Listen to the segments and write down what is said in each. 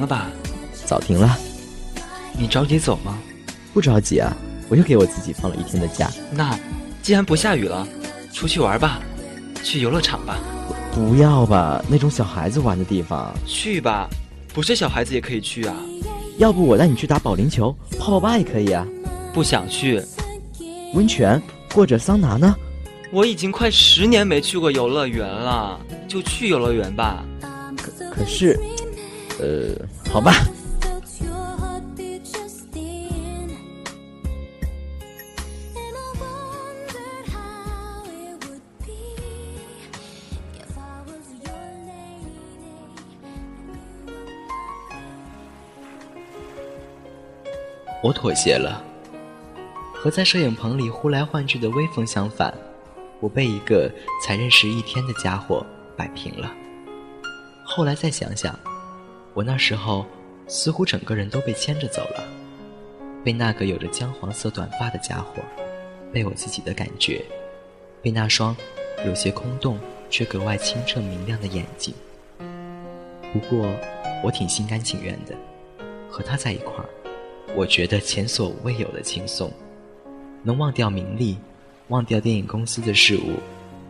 了吧？早停了。你着急走吗？不着急啊，我又给我自己放了一天的假。那既然不下雨了，出去玩吧，去游乐场吧。不要吧，那种小孩子玩的地方。去吧，不是小孩子也可以去啊。要不我带你去打保龄球、泡泡吧也可以啊。不想去。温泉或者桑拿呢？我已经快十年没去过游乐园了，就去游乐园吧。可可是，呃，好吧。我妥协了。和在摄影棚里呼来唤去的威风相反，我被一个才认识一天的家伙摆平了。后来再想想，我那时候似乎整个人都被牵着走了，被那个有着姜黄色短发的家伙，被我自己的感觉，被那双有些空洞却格外清澈明亮的眼睛。不过，我挺心甘情愿的，和他在一块儿，我觉得前所未有的轻松。能忘掉名利，忘掉电影公司的事物，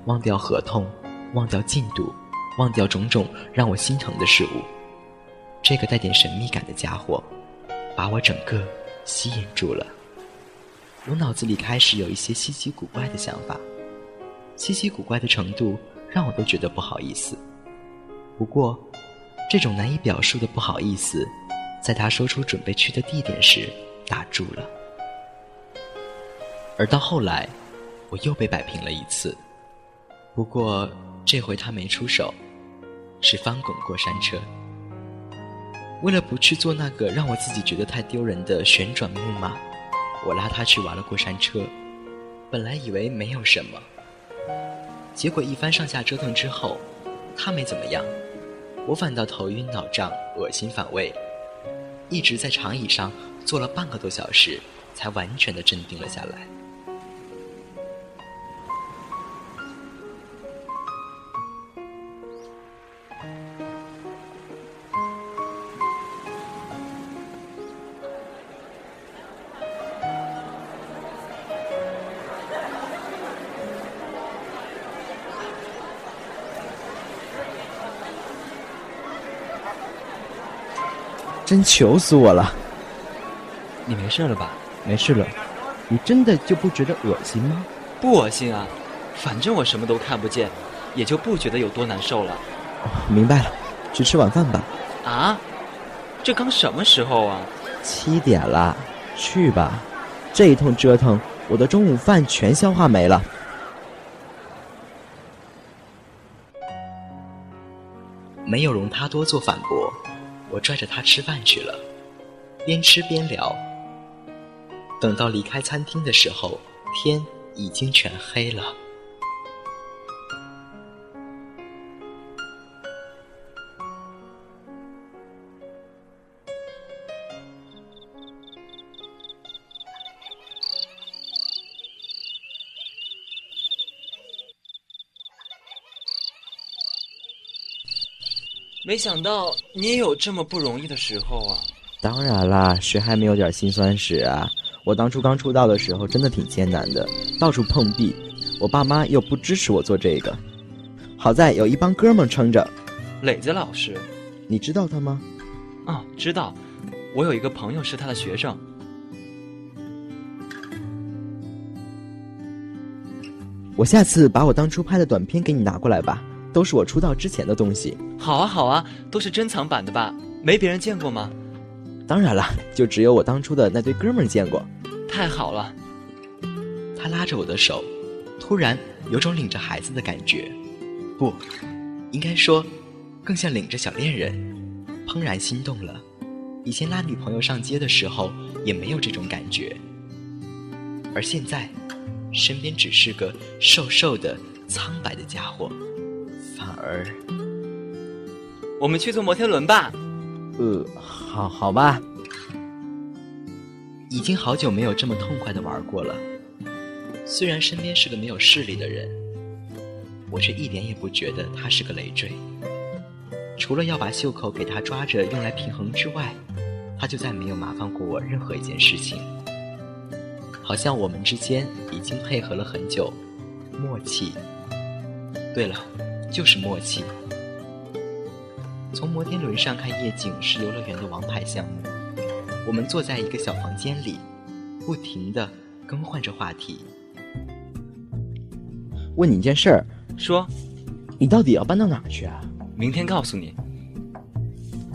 忘掉合同，忘掉进度，忘掉种种让我心疼的事物。这个带点神秘感的家伙，把我整个吸引住了。我脑子里开始有一些稀奇古怪的想法，稀奇古怪的程度让我都觉得不好意思。不过，这种难以表述的不好意思，在他说出准备去的地点时打住了。而到后来，我又被摆平了一次。不过这回他没出手，是翻滚过山车。为了不去做那个让我自己觉得太丢人的旋转木马，我拉他去玩了过山车。本来以为没有什么，结果一番上下折腾之后，他没怎么样，我反倒头晕脑胀、恶心反胃，一直在长椅上坐了半个多小时，才完全的镇定了下来。真求死我了！你没事了吧？没事了。你真的就不觉得恶心吗？不恶心啊，反正我什么都看不见，也就不觉得有多难受了。明白了，去吃晚饭吧。啊？这刚什么时候啊？七点了，去吧。这一通折腾，我的中午饭全消化没了。没有容他多做反驳。我拽着他吃饭去了，边吃边聊。等到离开餐厅的时候，天已经全黑了。没想到你也有这么不容易的时候啊！当然啦，谁还没有点辛酸史啊？我当初刚出道的时候真的挺艰难的，到处碰壁，我爸妈又不支持我做这个，好在有一帮哥们撑着。磊子老师，你知道他吗？哦，知道，我有一个朋友是他的学生。我下次把我当初拍的短片给你拿过来吧。都是我出道之前的东西。好啊，好啊，都是珍藏版的吧？没别人见过吗？当然了，就只有我当初的那堆哥们儿见过。太好了。他拉着我的手，突然有种领着孩子的感觉，不，应该说，更像领着小恋人，怦然心动了。以前拉女朋友上街的时候也没有这种感觉，而现在，身边只是个瘦瘦的、苍白的家伙。而，我们去坐摩天轮吧。呃，好好吧。已经好久没有这么痛快的玩过了。虽然身边是个没有势力的人，我却一点也不觉得他是个累赘。除了要把袖口给他抓着用来平衡之外，他就再没有麻烦过我任何一件事情。好像我们之间已经配合了很久，默契。对了，就是默契。从摩天轮上看夜景是游乐园的王牌项目。我们坐在一个小房间里，不停的更换着话题。问你一件事儿，说，你到底要搬到哪儿去啊？明天告诉你。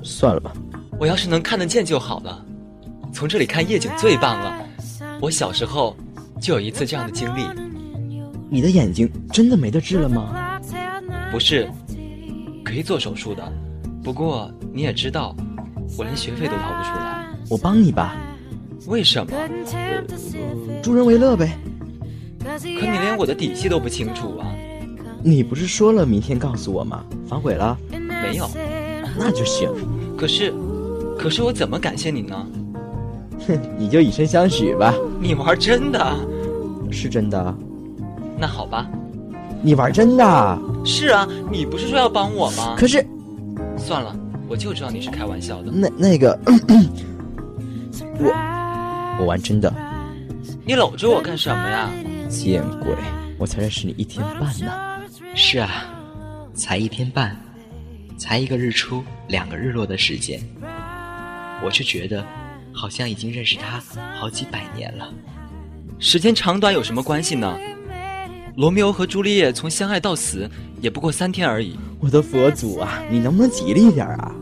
算了吧，我要是能看得见就好了。从这里看夜景最棒了。我小时候就有一次这样的经历。你的眼睛真的没得治了吗？不是，可以做手术的。不过你也知道，我连学费都掏不出来。我帮你吧。为什么？助人为乐呗。可你连我的底细都不清楚啊！你不是说了明天告诉我吗？反悔了？没有。那就行。可是，可是我怎么感谢你呢？哼，你就以身相许吧。你玩真的？是真的。那好吧。你玩真的？是啊，你不是说要帮我吗？可是，算了，我就知道你是开玩笑的。那那个，我我玩真的。你搂着我干什么呀？见鬼！我才认识你一天半呢。是啊，才一天半，才一个日出，两个日落的时间，我却觉得好像已经认识他好几百年了。时间长短有什么关系呢？罗密欧和朱丽叶从相爱到死也不过三天而已。我的佛祖啊，你能不能吉利点啊？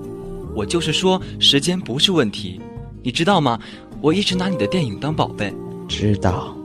我就是说，时间不是问题，你知道吗？我一直拿你的电影当宝贝。知道。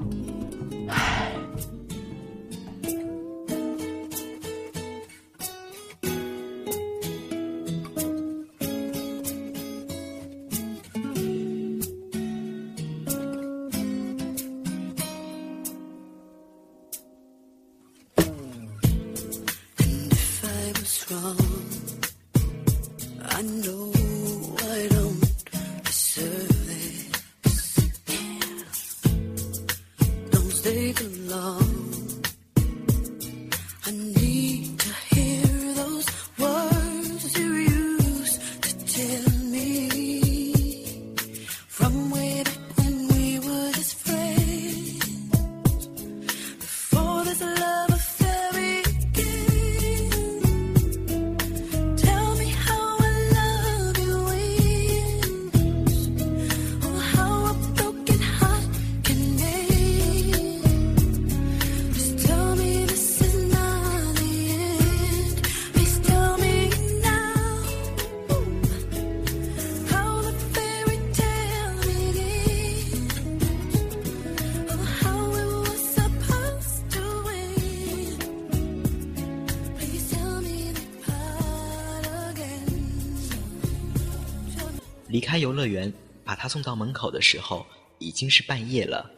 离开游乐园，把他送到门口的时候，已经是半夜了。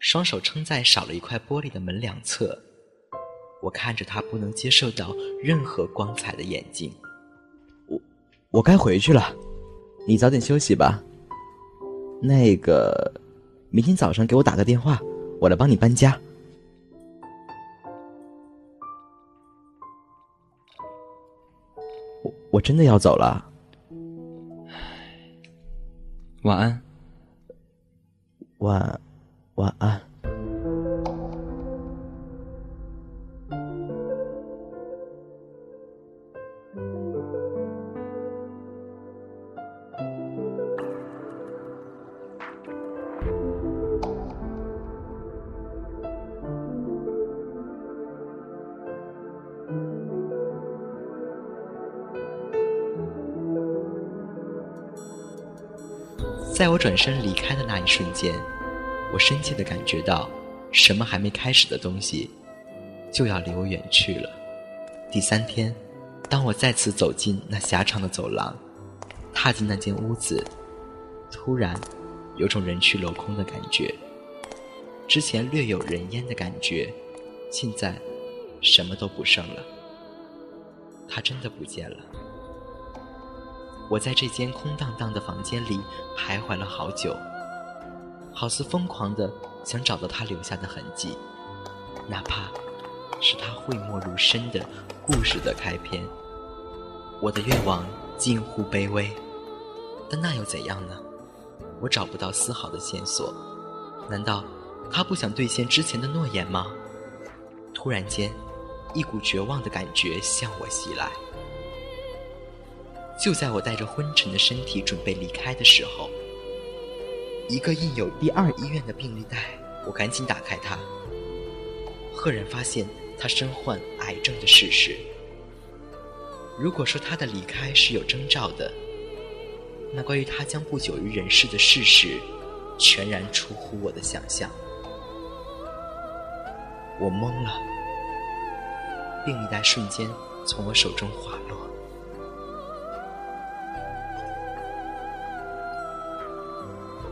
双手撑在少了一块玻璃的门两侧，我看着他不能接受到任何光彩的眼睛。我，我该回去了，你早点休息吧。那个，明天早上给我打个电话，我来帮你搬家。我我真的要走了。晚安。晚，晚安。在我转身离开的那一瞬间，我深切的感觉到，什么还没开始的东西，就要离我远去了。第三天，当我再次走进那狭长的走廊，踏进那间屋子，突然，有种人去楼空的感觉。之前略有人烟的感觉，现在，什么都不剩了。他真的不见了。我在这间空荡荡的房间里徘徊了好久，好似疯狂的想找到他留下的痕迹，哪怕是他讳莫如深的故事的开篇。我的愿望近乎卑微，但那又怎样呢？我找不到丝毫的线索。难道他不想兑现之前的诺言吗？突然间，一股绝望的感觉向我袭来。就在我带着昏沉的身体准备离开的时候，一个印有第二医院的病历袋，我赶紧打开它，赫然发现他身患癌症的事实。如果说他的离开是有征兆的，那关于他将不久于人世的事实，全然出乎我的想象。我懵了，病历袋瞬间从我手中滑落。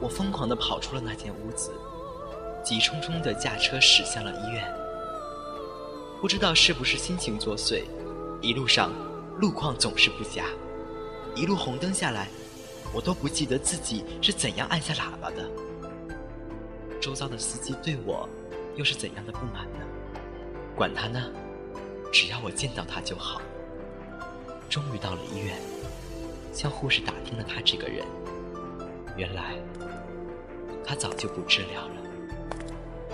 我疯狂地跑出了那间屋子，急冲冲地驾车驶向了医院。不知道是不是心情作祟，一路上。路况总是不佳，一路红灯下来，我都不记得自己是怎样按下喇叭的。周遭的司机对我又是怎样的不满呢？管他呢，只要我见到他就好。终于到了医院，向护士打听了他这个人，原来他早就不治疗了。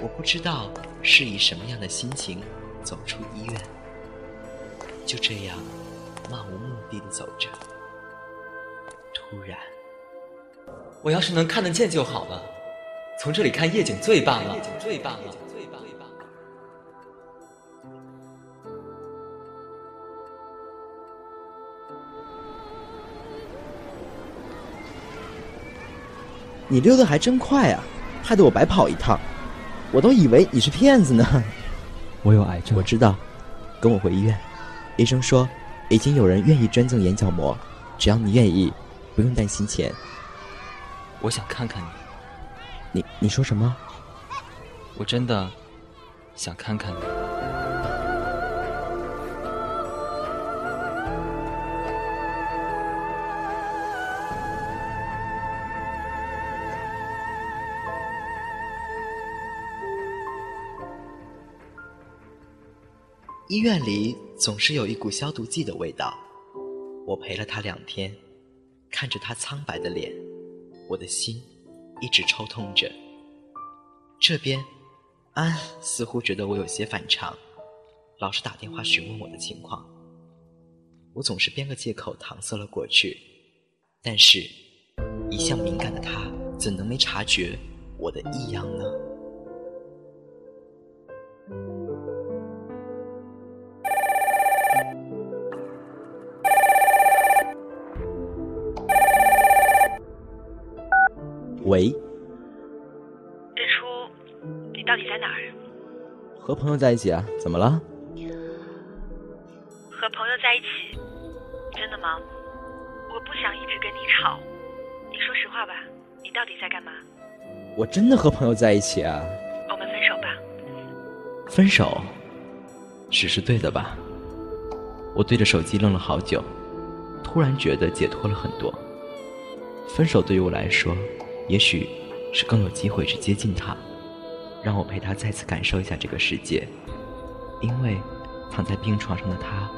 我不知道是以什么样的心情走出医院，就这样。漫无目的的走着，突然，我要是能看得见就好了。从这里看夜景最棒了，夜景最棒了，你溜得还真快啊，害得我白跑一趟。我都以为你是骗子呢。我有癌症，我知道。跟我回医院，医生说。已经有人愿意捐赠眼角膜，只要你愿意，不用担心钱。我想看看你。你你说什么？我真的想看看你。医院里总是有一股消毒剂的味道。我陪了他两天，看着他苍白的脸，我的心一直抽痛着。这边，安似乎觉得我有些反常，老是打电话询问我的情况。我总是编个借口搪塞了过去，但是，一向敏感的他怎能没察觉我的异样呢？和朋友在一起啊？怎么了？和朋友在一起？真的吗？我不想一直跟你吵。你说实话吧，你到底在干嘛？我真的和朋友在一起啊。我们分手吧。分手？只是对的吧？我对着手机愣了好久，突然觉得解脱了很多。分手对于我来说。也许是更有机会去接近他，让我陪他再次感受一下这个世界。因为躺在病床上的他，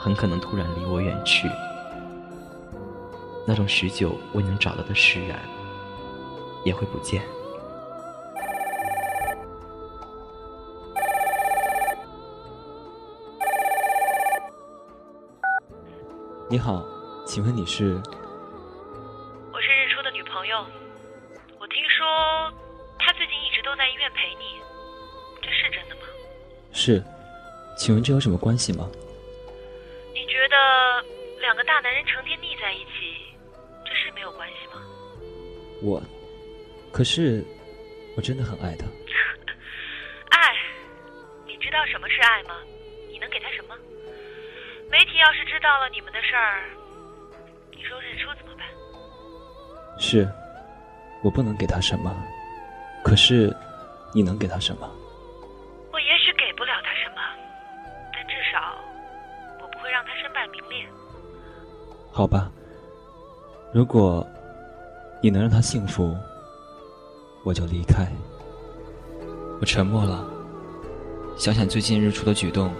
很可能突然离我远去，那种许久未能找到的释然也会不见。你好，请问你是？是，请问这有什么关系吗？你觉得两个大男人成天腻在一起，这是没有关系吗？我，可是我真的很爱他。爱？你知道什么是爱吗？你能给他什么？媒体要是知道了你们的事儿，你说日出怎么办？是，我不能给他什么，可是你能给他什么？好吧，如果你能让他幸福，我就离开。我沉默了，想想最近日出的举动，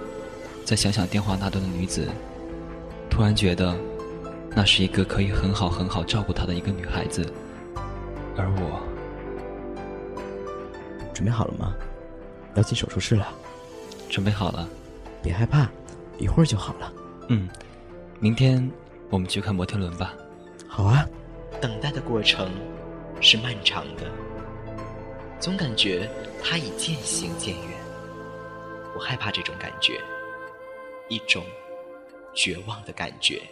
再想想电话那端的女子，突然觉得，那是一个可以很好很好照顾她的一个女孩子，而我准备好了吗？要进手术室了，准备好了。别害怕，一会儿就好了。嗯，明天我们去看摩天轮吧。好啊。等待的过程是漫长的，总感觉它已渐行渐远。我害怕这种感觉，一种绝望的感觉。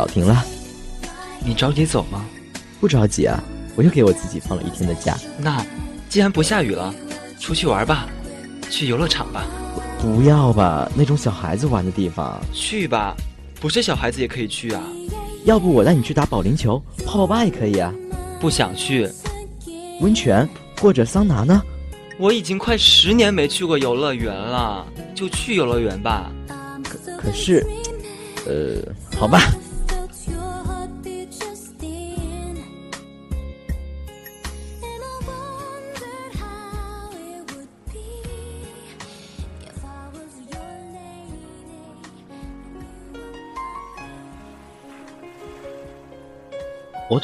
早停了。你着急走吗？不着急啊，我又给我自己放了一天的假。那既然不下雨了，出去玩吧，去游乐场吧。不要吧，那种小孩子玩的地方。去吧，不是小孩子也可以去啊。要不我带你去打保龄球、泡泡吧也可以啊。不想去。温泉或者桑拿呢？我已经快十年没去过游乐园了，就去游乐园吧。可可是。呃，好吧。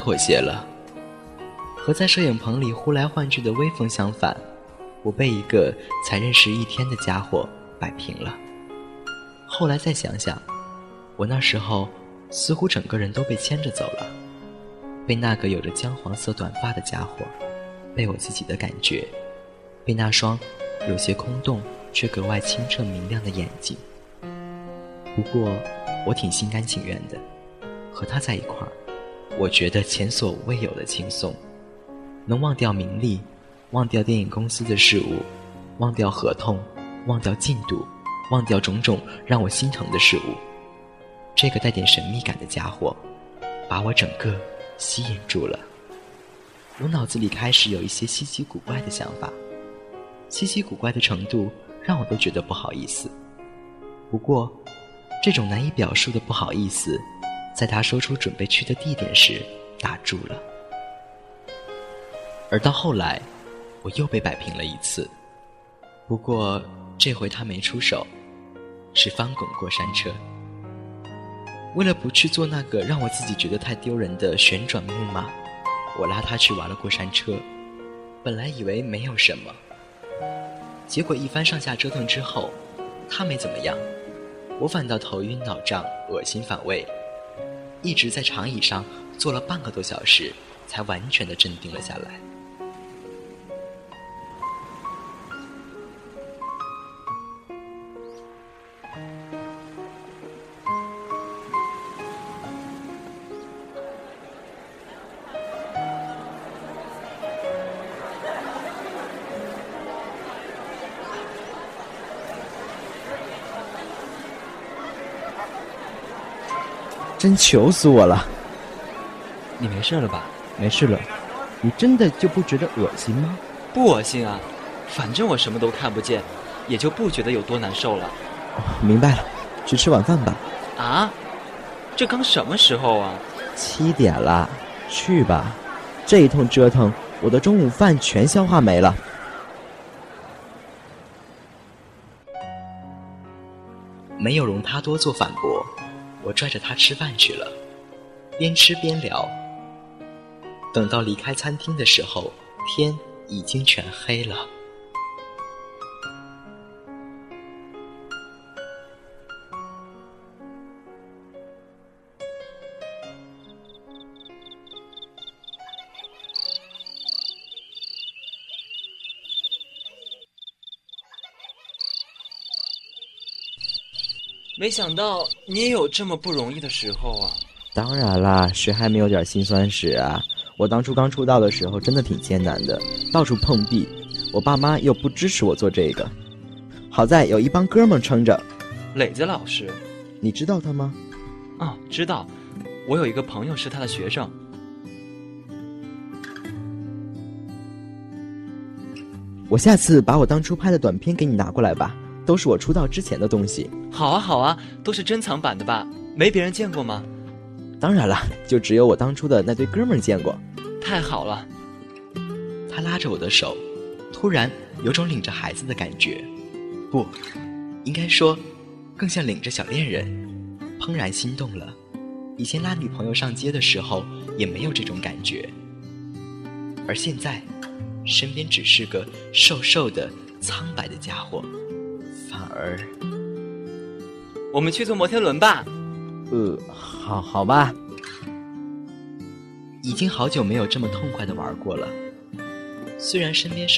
妥协了。和在摄影棚里呼来唤去的威风相反，我被一个才认识一天的家伙摆平了。后来再想想。我那时候似乎整个人都被牵着走了，被那个有着姜黄色短发的家伙，被我自己的感觉，被那双有些空洞却格外清澈明亮的眼睛。不过我挺心甘情愿的，和他在一块儿，我觉得前所未有的轻松，能忘掉名利，忘掉电影公司的事物，忘掉合同，忘掉进度，忘掉种种让我心疼的事物。这个带点神秘感的家伙，把我整个吸引住了。我脑子里开始有一些稀奇古怪的想法，稀奇古怪的程度让我都觉得不好意思。不过，这种难以表述的不好意思，在他说出准备去的地点时打住了。而到后来，我又被摆平了一次，不过这回他没出手，是翻滚过山车。为了不去做那个让我自己觉得太丢人的旋转木马，我拉他去玩了过山车。本来以为没有什么，结果一番上下折腾之后，他没怎么样，我反倒头晕脑胀、恶心反胃，一直在长椅上坐了半个多小时，才完全的镇定了下来。真求死我了！你没事了吧？没事了。你真的就不觉得恶心吗？不恶心啊，反正我什么都看不见，也就不觉得有多难受了。哦，明白了，去吃晚饭吧。啊？这刚什么时候啊？七点了，去吧。这一通折腾，我的中午饭全消化没了。没有容他多做反驳。我拽着他吃饭去了，边吃边聊。等到离开餐厅的时候，天已经全黑了。没想到你也有这么不容易的时候啊。当然啦，谁还没有点心酸史啊？我当初刚出道的时候真的挺艰难的，到处碰壁，我爸妈又不支持我做这个。好在有一帮哥们撑着，磊子老师，你知道他吗？啊，知道。我有一个朋友是他的学生。我下次把我当初拍的短片给你拿过来吧。都是我出道之前的东西。好啊，好啊，都是珍藏版的吧？没别人见过吗？当然了，就只有我当初的那堆哥们儿见过。太好了。他拉着我的手，突然有种领着孩子的感觉，不，应该说，更像领着小恋人，怦然心动了。以前拉女朋友上街的时候也没有这种感觉，而现在，身边只是个瘦瘦的、苍白的家伙，反而……我们去坐摩天轮吧。呃，好，好吧。已经好久没有这么痛快的玩过了，虽然身边。